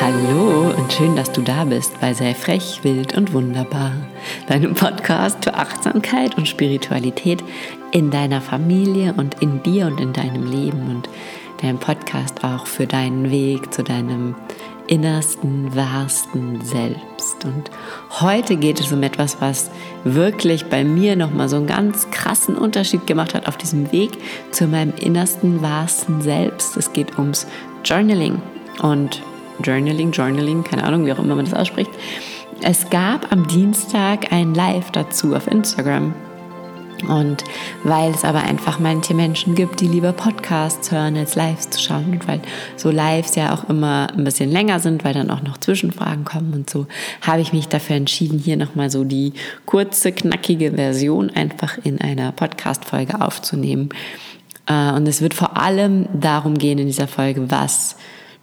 Hallo und schön, dass du da bist bei Sei frech, wild und wunderbar, deinem Podcast für Achtsamkeit und Spiritualität in deiner Familie und in dir und in deinem Leben und deinem Podcast auch für deinen Weg zu deinem innersten, wahrsten Selbst. Und heute geht es um etwas, was wirklich bei mir nochmal so einen ganz krassen Unterschied gemacht hat auf diesem Weg zu meinem innersten, wahrsten Selbst. Es geht ums Journaling und Journaling, Journaling, keine Ahnung, wie auch immer man das ausspricht. Es gab am Dienstag ein Live dazu auf Instagram und weil es aber einfach manche Menschen gibt, die lieber Podcasts hören, als Lives zu schauen. Und weil so Lives ja auch immer ein bisschen länger sind, weil dann auch noch Zwischenfragen kommen und so, habe ich mich dafür entschieden, hier nochmal so die kurze, knackige Version einfach in einer Podcast-Folge aufzunehmen. Äh, und es wird vor allem darum gehen in dieser Folge, was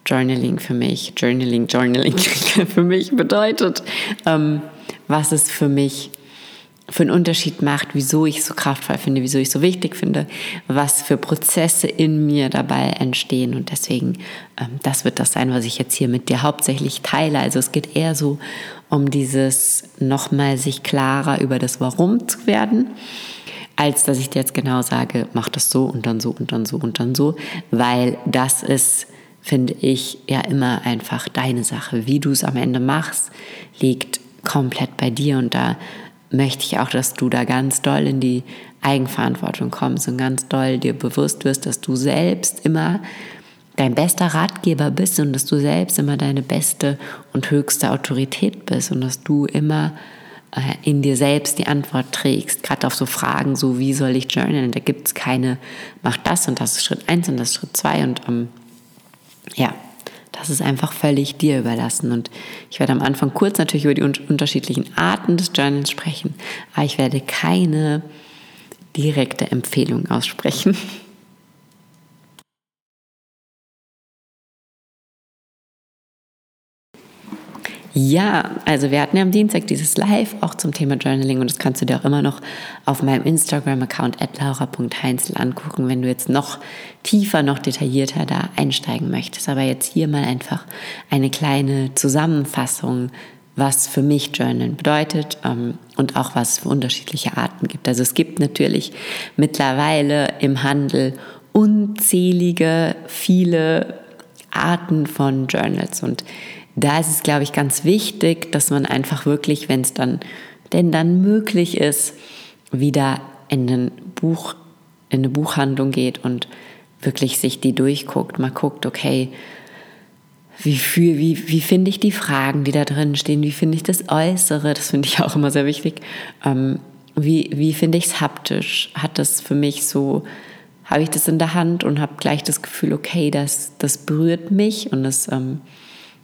Journaling für mich, Journaling, Journaling für mich bedeutet, ähm, was es für mich für einen Unterschied macht, wieso ich es so kraftvoll finde, wieso ich es so wichtig finde, was für Prozesse in mir dabei entstehen. Und deswegen, ähm, das wird das sein, was ich jetzt hier mit dir hauptsächlich teile. Also es geht eher so um dieses nochmal sich klarer über das Warum zu werden, als dass ich dir jetzt genau sage, mach das so und dann so und dann so und dann so, weil das ist finde ich ja immer einfach deine Sache. Wie du es am Ende machst, liegt komplett bei dir und da möchte ich auch, dass du da ganz doll in die Eigenverantwortung kommst und ganz doll dir bewusst wirst, dass du selbst immer dein bester Ratgeber bist und dass du selbst immer deine beste und höchste Autorität bist und dass du immer äh, in dir selbst die Antwort trägst. Gerade auf so Fragen, so wie soll ich journalen, da gibt es keine, mach das und das ist Schritt eins und das ist Schritt zwei und um, ähm, ja, das ist einfach völlig dir überlassen. Und ich werde am Anfang kurz natürlich über die unterschiedlichen Arten des Journals sprechen, aber ich werde keine direkte Empfehlung aussprechen. Ja, also wir hatten ja am Dienstag dieses Live auch zum Thema Journaling und das kannst du dir auch immer noch auf meinem Instagram-Account laura.heinzel angucken, wenn du jetzt noch tiefer, noch detaillierter da einsteigen möchtest. Aber jetzt hier mal einfach eine kleine Zusammenfassung, was für mich Journalen bedeutet ähm, und auch was es für unterschiedliche Arten gibt. Also es gibt natürlich mittlerweile im Handel unzählige, viele Arten von Journals und da ist es, glaube ich, ganz wichtig, dass man einfach wirklich, wenn es dann denn dann möglich ist, wieder in, ein Buch, in eine Buchhandlung geht und wirklich sich die durchguckt, mal guckt, okay, wie, wie, wie finde ich die Fragen, die da drin stehen, wie finde ich das Äußere, das finde ich auch immer sehr wichtig, ähm, wie, wie finde ich es haptisch, hat das für mich so, habe ich das in der Hand und habe gleich das Gefühl, okay, das, das berührt mich und das ähm,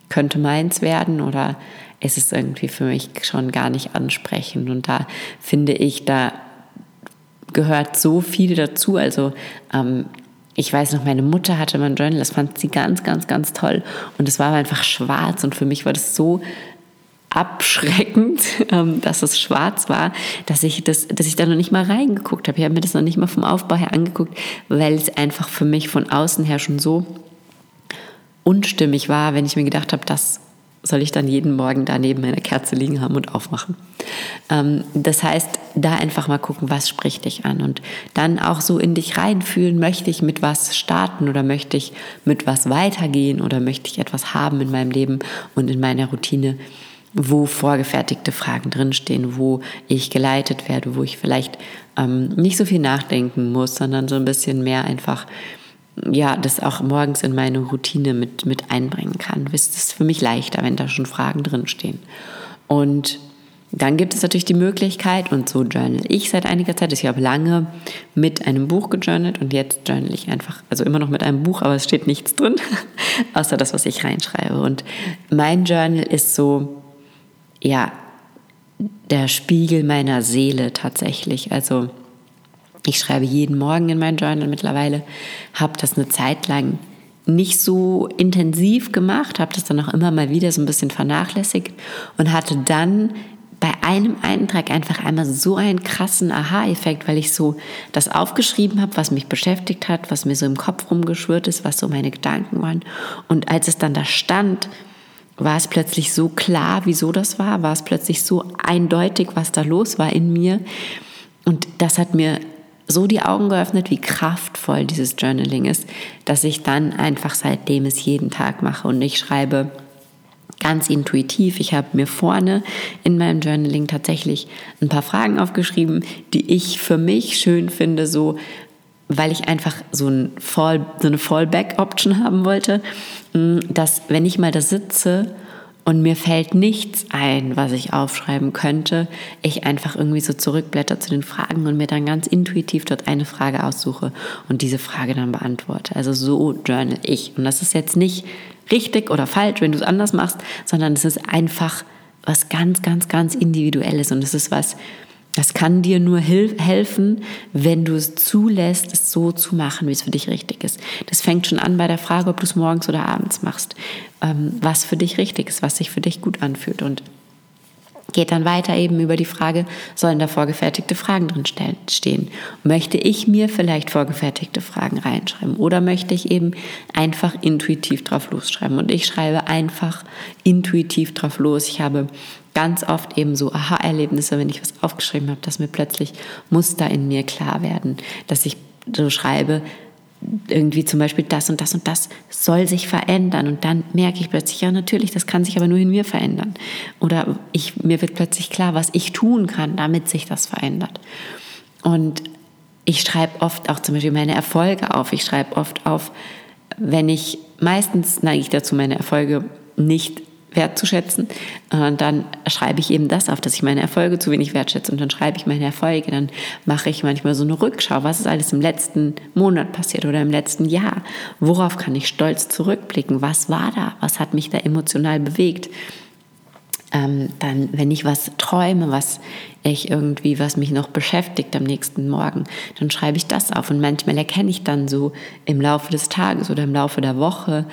könnte meins werden oder ist es irgendwie für mich schon gar nicht ansprechend. Und da finde ich, da gehört so viel dazu. Also ähm, ich weiß noch, meine Mutter hatte mein Journal, das fand sie ganz, ganz, ganz toll. Und es war einfach schwarz und für mich war das so abschreckend, ähm, dass es schwarz war, dass ich, das, dass ich da noch nicht mal reingeguckt habe. Ich habe mir das noch nicht mal vom Aufbau her angeguckt, weil es einfach für mich von außen her schon so unstimmig war, wenn ich mir gedacht habe, das soll ich dann jeden Morgen da neben meiner Kerze liegen haben und aufmachen. Ähm, das heißt, da einfach mal gucken, was spricht dich an und dann auch so in dich reinfühlen, möchte ich mit was starten oder möchte ich mit was weitergehen oder möchte ich etwas haben in meinem Leben und in meiner Routine, wo vorgefertigte Fragen drinstehen, wo ich geleitet werde, wo ich vielleicht ähm, nicht so viel nachdenken muss, sondern so ein bisschen mehr einfach ja, das auch morgens in meine Routine mit, mit einbringen kann. Es ist für mich leichter, wenn da schon Fragen drinstehen. Und dann gibt es natürlich die Möglichkeit, und so journal ich seit einiger Zeit, ich habe lange mit einem Buch gejournalt und jetzt journal ich einfach, also immer noch mit einem Buch, aber es steht nichts drin, außer das, was ich reinschreibe. Und mein Journal ist so, ja, der Spiegel meiner Seele tatsächlich. Also ich schreibe jeden Morgen in mein Journal mittlerweile, habe das eine Zeit lang nicht so intensiv gemacht, habe das dann auch immer mal wieder so ein bisschen vernachlässigt und hatte dann bei einem Eintrag einfach einmal so einen krassen Aha-Effekt, weil ich so das aufgeschrieben habe, was mich beschäftigt hat, was mir so im Kopf rumgeschwirrt ist, was so meine Gedanken waren. Und als es dann da stand, war es plötzlich so klar, wieso das war, war es plötzlich so eindeutig, was da los war in mir. Und das hat mir so die Augen geöffnet, wie kraftvoll dieses Journaling ist, dass ich dann einfach seitdem es jeden Tag mache und ich schreibe ganz intuitiv. Ich habe mir vorne in meinem Journaling tatsächlich ein paar Fragen aufgeschrieben, die ich für mich schön finde, so weil ich einfach so, ein Fall, so eine Fallback-Option haben wollte, mm, dass wenn ich mal da sitze und mir fällt nichts ein, was ich aufschreiben könnte, ich einfach irgendwie so zurückblätter zu den Fragen und mir dann ganz intuitiv dort eine Frage aussuche und diese Frage dann beantworte. Also so journal ich. Und das ist jetzt nicht richtig oder falsch, wenn du es anders machst, sondern es ist einfach was ganz, ganz, ganz Individuelles und es ist was, das kann dir nur helfen, wenn du es zulässt, es so zu machen, wie es für dich richtig ist. Das fängt schon an bei der Frage, ob du es morgens oder abends machst, ähm, was für dich richtig ist, was sich für dich gut anfühlt. Und geht dann weiter eben über die Frage, sollen da vorgefertigte Fragen drin stehen? Möchte ich mir vielleicht vorgefertigte Fragen reinschreiben oder möchte ich eben einfach intuitiv drauf losschreiben? Und ich schreibe einfach intuitiv drauf los. Ich habe ganz oft eben so Aha-Erlebnisse, wenn ich was aufgeschrieben habe, dass mir plötzlich Muster in mir klar werden, dass ich so schreibe, irgendwie zum Beispiel das und das und das soll sich verändern und dann merke ich plötzlich, ja natürlich, das kann sich aber nur in mir verändern. Oder ich, mir wird plötzlich klar, was ich tun kann, damit sich das verändert. Und ich schreibe oft auch zum Beispiel meine Erfolge auf. Ich schreibe oft auf, wenn ich, meistens neige ich dazu, meine Erfolge nicht wertzuschätzen. Und dann schreibe ich eben das auf, dass ich meine Erfolge zu wenig wertschätze. Und dann schreibe ich meine Erfolge. Dann mache ich manchmal so eine Rückschau. Was ist alles im letzten Monat passiert oder im letzten Jahr? Worauf kann ich stolz zurückblicken? Was war da? Was hat mich da emotional bewegt? Ähm, dann, wenn ich was träume, was ich irgendwie, was mich noch beschäftigt am nächsten Morgen, dann schreibe ich das auf. Und manchmal erkenne ich dann so im Laufe des Tages oder im Laufe der Woche,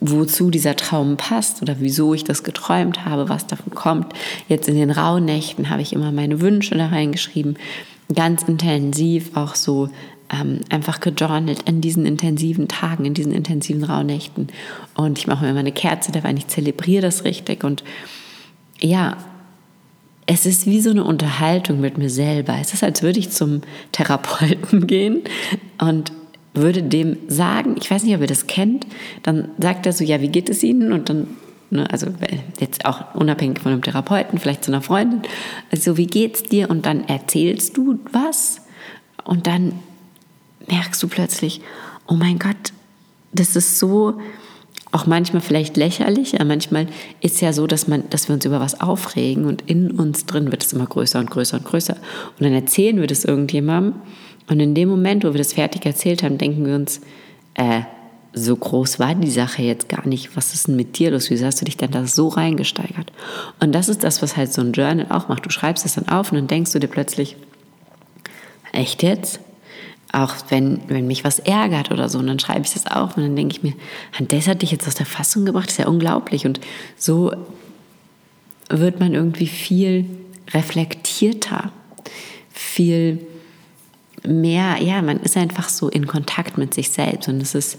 wozu dieser Traum passt oder wieso ich das geträumt habe, was davon kommt. Jetzt in den Rauhnächten habe ich immer meine Wünsche da reingeschrieben, ganz intensiv auch so ähm, einfach gejournalt in diesen intensiven Tagen, in diesen intensiven Rauhnächten. Und ich mache mir immer eine Kerze dabei ich zelebriere das richtig. Und ja, es ist wie so eine Unterhaltung mit mir selber. Es ist, als würde ich zum Therapeuten gehen und würde dem sagen, ich weiß nicht, ob ihr das kennt, dann sagt er so, ja, wie geht es Ihnen? Und dann, ne, also jetzt auch unabhängig von einem Therapeuten, vielleicht zu einer Freundin, also wie geht's dir? Und dann erzählst du was und dann merkst du plötzlich, oh mein Gott, das ist so, auch manchmal vielleicht lächerlich, aber manchmal ist es ja so, dass, man, dass wir uns über was aufregen und in uns drin wird es immer größer und größer und größer. Und dann erzählen wir das irgendjemandem und in dem Moment, wo wir das fertig erzählt haben, denken wir uns, äh, so groß war die Sache jetzt gar nicht. Was ist denn mit dir los? Wieso hast du dich denn da so reingesteigert? Und das ist das, was halt so ein Journal auch macht. Du schreibst es dann auf und dann denkst du dir plötzlich, echt jetzt? Auch wenn, wenn mich was ärgert oder so, und dann schreibe ich das auf und dann denke ich mir, das hat dich jetzt aus der Fassung gebracht, das ist ja unglaublich. Und so wird man irgendwie viel reflektierter, viel mehr, ja, man ist einfach so in Kontakt mit sich selbst und es ist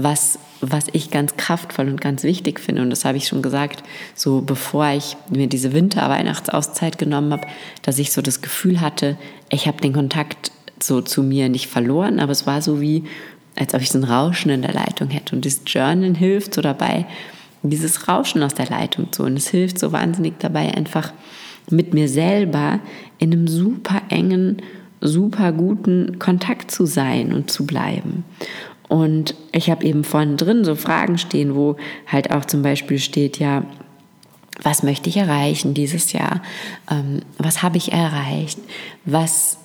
was, was ich ganz kraftvoll und ganz wichtig finde. Und das habe ich schon gesagt, so bevor ich mir diese Winter-Weihnachtsauszeit genommen habe, dass ich so das Gefühl hatte, ich habe den Kontakt so zu mir nicht verloren, aber es war so wie, als ob ich so ein Rauschen in der Leitung hätte. Und das Journal hilft so dabei, dieses Rauschen aus der Leitung zu. Und es hilft so wahnsinnig dabei, einfach mit mir selber in einem super engen super guten Kontakt zu sein und zu bleiben. Und ich habe eben vorne drin so Fragen stehen, wo halt auch zum Beispiel steht, ja, was möchte ich erreichen dieses Jahr? Ähm, was habe ich erreicht? Was,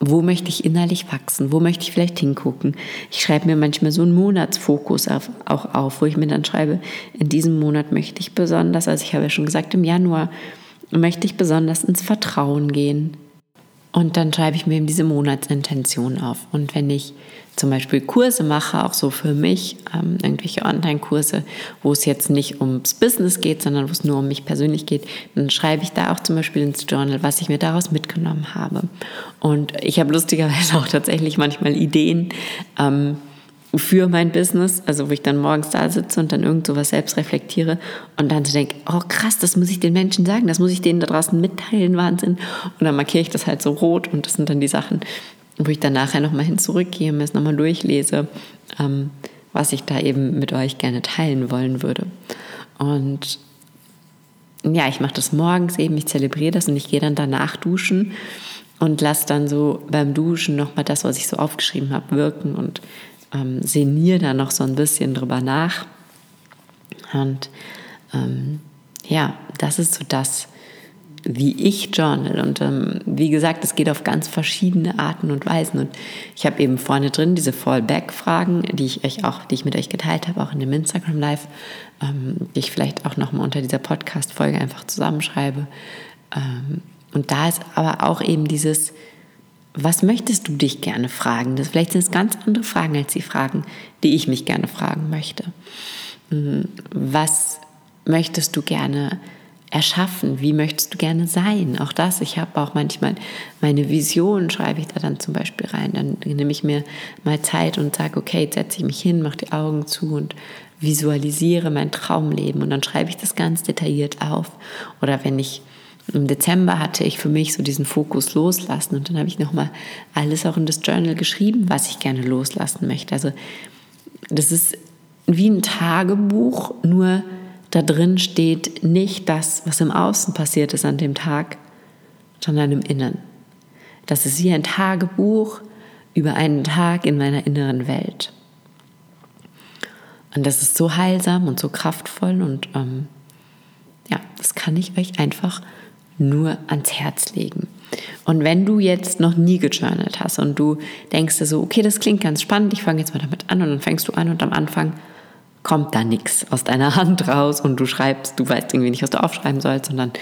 wo möchte ich innerlich wachsen? Wo möchte ich vielleicht hingucken? Ich schreibe mir manchmal so einen Monatsfokus auf, auch auf, wo ich mir dann schreibe, in diesem Monat möchte ich besonders, also ich habe ja schon gesagt, im Januar möchte ich besonders ins Vertrauen gehen Und dann schreibe ich mir eben diese Monatsintention auf. Und wenn ich zum Beispiel Kurse mache, auch so für mich, ähm, irgendwelche Online-Kurse, wo es jetzt nicht ums Business geht, sondern wo es nur um mich persönlich geht, dann schreibe ich da auch zum Beispiel ins Journal, was ich mir daraus mitgenommen habe. Und ich habe lustigerweise auch tatsächlich manchmal Ideen, ähm, für mein Business, also wo ich dann morgens da sitze und dann irgend sowas selbst reflektiere und dann so denke, oh krass, das muss ich den Menschen sagen, das muss ich denen da draußen mitteilen, Wahnsinn. Und dann markiere ich das halt so rot und das sind dann die Sachen, wo ich dann nachher nochmal hin zurückgehe, mir es nochmal durchlese, ähm, was ich da eben mit euch gerne teilen wollen würde. Und ja, ich mache das morgens eben, ich zelebriere das und ich gehe dann danach duschen und lasse dann so beim Duschen nochmal das, was ich so aufgeschrieben habe, wirken und ähm, sinniere da noch so ein bisschen drüber nach. Und ähm, ja, das ist so das, wie ich journal. Und ähm, wie gesagt, es geht auf ganz verschiedene Arten und Weisen. Und ich habe eben vorne drin diese Fallback-Fragen, die ich euch auch, die ich mit euch geteilt habe, auch in dem Instagram Live, ähm, die ich vielleicht auch nochmal unter dieser Podcast-Folge einfach zusammenschreibe. Ähm, und da ist aber auch eben dieses, was möchtest du dich gerne fragen? Das, vielleicht sind es ganz andere Fragen als die Fragen, die ich mich gerne fragen möchte. Hm, was möchtest du gerne erschaffen? Wie möchtest du gerne sein? Auch das, ich habe auch manchmal meine Vision, schreibe ich da dann zum Beispiel rein. Dann nehme ich mir mal Zeit und sage, okay, jetzt setze ich mich hin, mache die Augen zu und visualisiere mein Traumleben. Und dann schreibe ich das ganz detailliert auf. Oder wenn ich im Dezember hatte ich für mich so diesen Fokus loslassen und dann habe ich nochmal alles auch in das Journal geschrieben, was ich gerne loslassen möchte. Also das ist wie ein Tagebuch, nur da drin steht nicht das, was im Außen passiert ist an dem Tag, sondern im Inneren. Das ist wie ein Tagebuch über einen Tag in meiner inneren Welt. Und das ist so heilsam und so kraftvoll und ähm, ja, das kann ich euch einfach nur ans Herz legen. Und wenn du jetzt noch nie gejournalt hast und du denkst dir so, okay, das klingt ganz spannend, ich fange jetzt mal damit an und dann fängst du an und am Anfang kommt da nichts aus deiner Hand raus und du schreibst, du weißt irgendwie nicht, was du aufschreiben sollst, sondern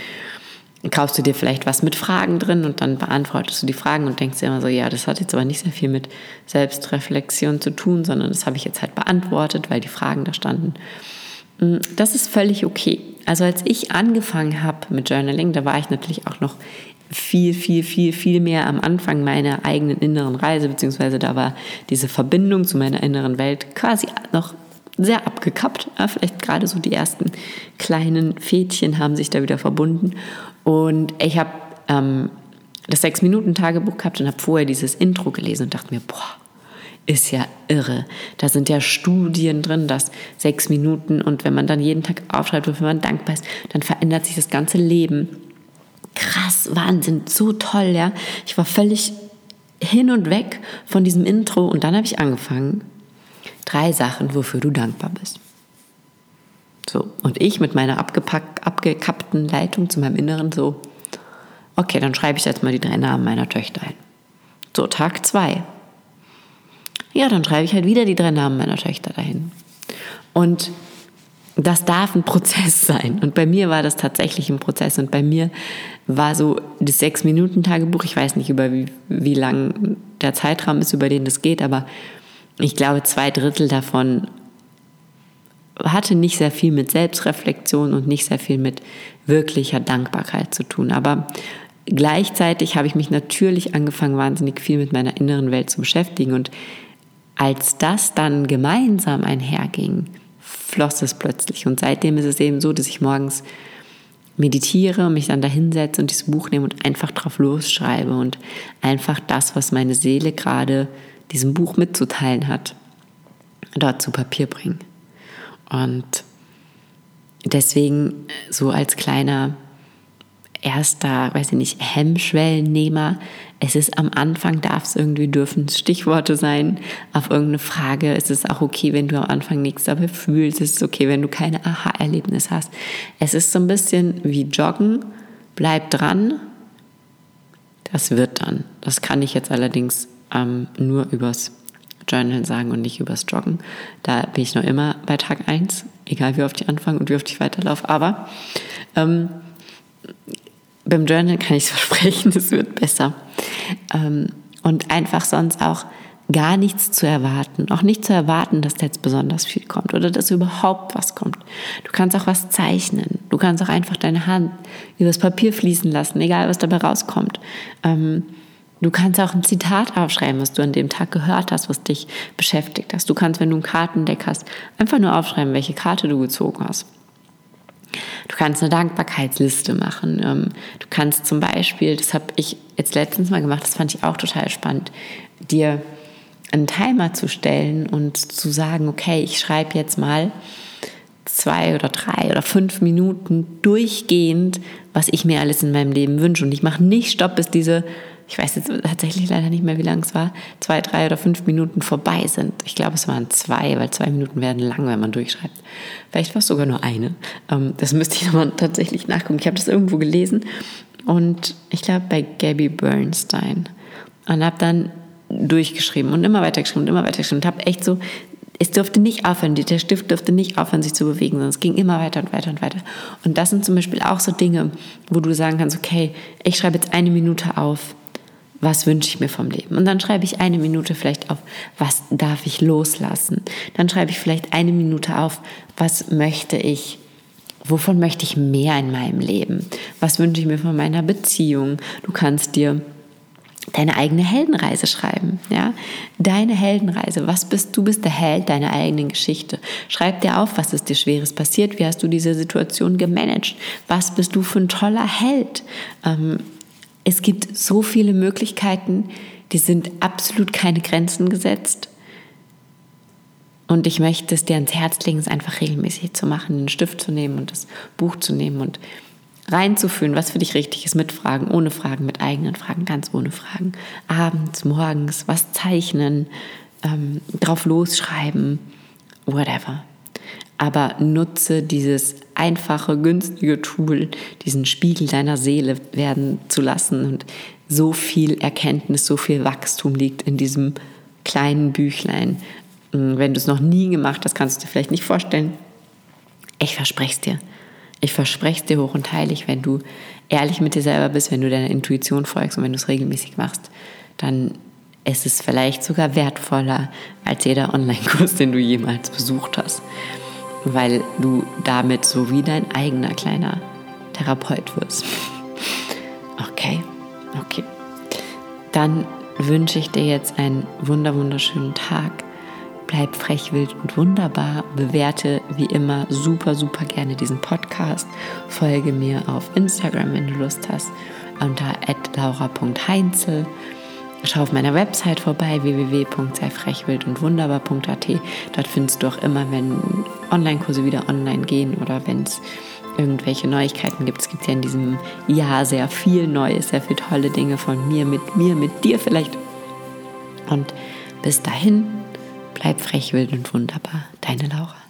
kaufst du dir vielleicht was mit Fragen drin und dann beantwortest du die Fragen und denkst dir immer so, ja, das hat jetzt aber nicht sehr viel mit Selbstreflexion zu tun, sondern das habe ich jetzt halt beantwortet, weil die Fragen da standen. Mm, das ist völlig okay. Also als ich angefangen habe mit Journaling, da war ich natürlich auch noch viel, viel, viel, viel mehr am Anfang meiner eigenen inneren Reise, beziehungsweise da war diese Verbindung zu meiner inneren Welt quasi noch sehr abgekappt. Ja, vielleicht gerade so die ersten kleinen Fädchen haben sich da wieder verbunden. Und ich habe ähm, das Sechs-Minuten-Tagebuch gehabt und habe vorher dieses Intro gelesen und dachte mir, boah, ist ja irre. Da sind ja Studien drin, dass sechs Minuten und wenn man dann jeden Tag aufschreibt, wofür man dankbar ist, dann verändert sich das ganze Leben. Krass, Wahnsinn, so toll, ja. Ich war völlig hin und weg von diesem Intro und dann habe ich angefangen. Drei Sachen, wofür du dankbar bist. So, und ich mit meiner abgekappten Leitung zu meinem Inneren so, okay, dann schreibe ich jetzt mal die drei Namen meiner Töchter ein. So, Tag zwei. Ja, dann schreibe ich halt wieder die drei Namen meiner Töchter dahin. Und das darf ein Prozess sein. Und bei mir war das tatsächlich ein Prozess. Und bei mir war so das Sechs-Minuten-Tagebuch, ich weiß nicht, über wie, wie lang der Zeitraum ist, über den das geht, aber ich glaube, zwei Drittel davon hatte nicht sehr viel mit Selbstreflexion und nicht sehr viel mit wirklicher Dankbarkeit zu tun. Aber gleichzeitig habe ich mich natürlich angefangen, wahnsinnig viel mit meiner inneren Welt zu beschäftigen. Und als das dann gemeinsam einherging, floss es plötzlich. Und seitdem ist es eben so, dass ich morgens meditiere und mich dann da hinsetze und dieses Buch nehme und einfach drauf losschreibe und einfach das, was meine Seele gerade diesem Buch mitzuteilen hat, dort zu Papier bringe. Und deswegen so als kleiner erster, weiß ich nicht, Hemmschwellennehmer. Es ist am Anfang, darf es irgendwie dürfen Stichworte sein auf irgendeine Frage. Es ist auch okay, wenn du am Anfang nichts dabei fühlst. Es ist okay, wenn du keine Aha-Erlebnis hast. Es ist so ein bisschen wie Joggen. Bleib dran. Das wird dann. Das kann ich jetzt allerdings ähm, nur übers Journal sagen und nicht übers Joggen. Da bin ich noch immer bei Tag 1, egal wie oft ich anfange und wie oft ich weiterlaufe. Aber ähm, beim Journal kann ich es versprechen, es wird besser. Ähm, und einfach sonst auch gar nichts zu erwarten. Auch nicht zu erwarten, dass da jetzt besonders viel kommt oder dass überhaupt was kommt. Du kannst auch was zeichnen. Du kannst auch einfach deine Hand übers Papier fließen lassen, egal was dabei rauskommt. Ähm, du kannst auch ein Zitat aufschreiben, was du an dem Tag gehört hast, was dich beschäftigt hast. Du kannst, wenn du ein Kartendeck hast, einfach nur aufschreiben, welche Karte du gezogen hast. Du kannst eine Dankbarkeitsliste machen. Ähm, du kannst zum Beispiel, das habe ich jetzt letztens mal gemacht, das fand ich auch total spannend, dir einen Timer zu stellen und zu sagen, okay, ich schreibe jetzt mal zwei oder drei oder fünf Minuten durchgehend, was ich mir alles in meinem Leben wünsche. Und ich mache nicht Stopp, bis diese ich weiß jetzt tatsächlich leider nicht mehr, wie lang es war, zwei, drei oder fünf Minuten vorbei sind. Ich glaube, es waren zwei, weil zwei Minuten werden lang, wenn man durchschreibt. Vielleicht war es sogar nur eine. Ähm, das müsste ich nochmal tatsächlich nachgucken. Ich habe das irgendwo gelesen und ich glaube bei Gabby Bernstein und habe dann durchgeschrieben und immer weiter geschrieben und immer weiter geschrieben und habe echt so es durfte nicht aufhören, der Stift durfte nicht aufhören, sich zu bewegen, sondern es ging immer weiter und weiter und weiter. Und das sind zum Beispiel auch so Dinge, wo du sagen kannst, okay, ich schreibe jetzt eine Minute auf was wünsche ich mir vom Leben? Und dann schreibe ich eine Minute vielleicht auf, was darf ich loslassen? Dann schreibe ich vielleicht eine Minute auf, was möchte ich Wovon möchte ich mehr in meinem Leben? Was wünsche ich mir von meiner Beziehung? Du kannst dir deine eigene Heldenreise schreiben, ja? Deine Heldenreise. Was bist du? Bist der Held deiner eigenen Geschichte. Schreib dir auf, was ist dir Schweres passiert? Wie hast du diese Situation gemanagt? Was bist du für ein toller Held? Ähm, es gibt so viele Möglichkeiten, die sind absolut keine Grenzen gesetzt. Und ich möchte es dir ans Herz legen, es einfach regelmäßig zu machen, einen Stift zu nehmen und das Buch zu nehmen und reinzufühlen, was für dich richtig ist, mit Fragen, ohne Fragen, mit eigenen Fragen, ganz ohne Fragen. Abends, morgens, was zeichnen, ähm, drauf losschreiben, whatever aber nutze dieses einfache, günstige Tool, diesen Spiegel deiner Seele werden zu lassen. Und so viel Erkenntnis, so viel Wachstum liegt in diesem kleinen Büchlein. Hm, wenn du es noch nie gemacht hast, kannst du dir vielleicht nicht vorstellen. Ich verspreche es dir. Ich verspreche es dir hoch und heilig, wenn du ehrlich mit dir selber bist, wenn du deiner Intuition folgst und wenn du es regelmäßig machst, dann ist es vielleicht sogar wertvoller als jeder Online-Kurs, den du jemals besucht hast weil du damit so wie dein eigener kleiner Therapeut wirst. Okay, okay. Dann wünsche ich dir jetzt einen wunder wunderschönen Tag. Bleib frech, wild und wunderbar. Bewerte wie immer super, super gerne diesen Podcast. Folge mir auf Instagram, wenn du Lust hast, unter laura.heinzel. Schau auf meiner Website vorbei, www.seifrechwildundwunderbar.at. Dort findest du auch immer, wenn Online-Kurse wieder online gehen oder wenn es irgendwelche Neuigkeiten gibt. Es gibt ja in diesem Jahr sehr viel Neues, sehr viele tolle Dinge von mir, mit mir, mit dir vielleicht. Und bis dahin, bleib frech, wild und wunderbar. Deine Laura.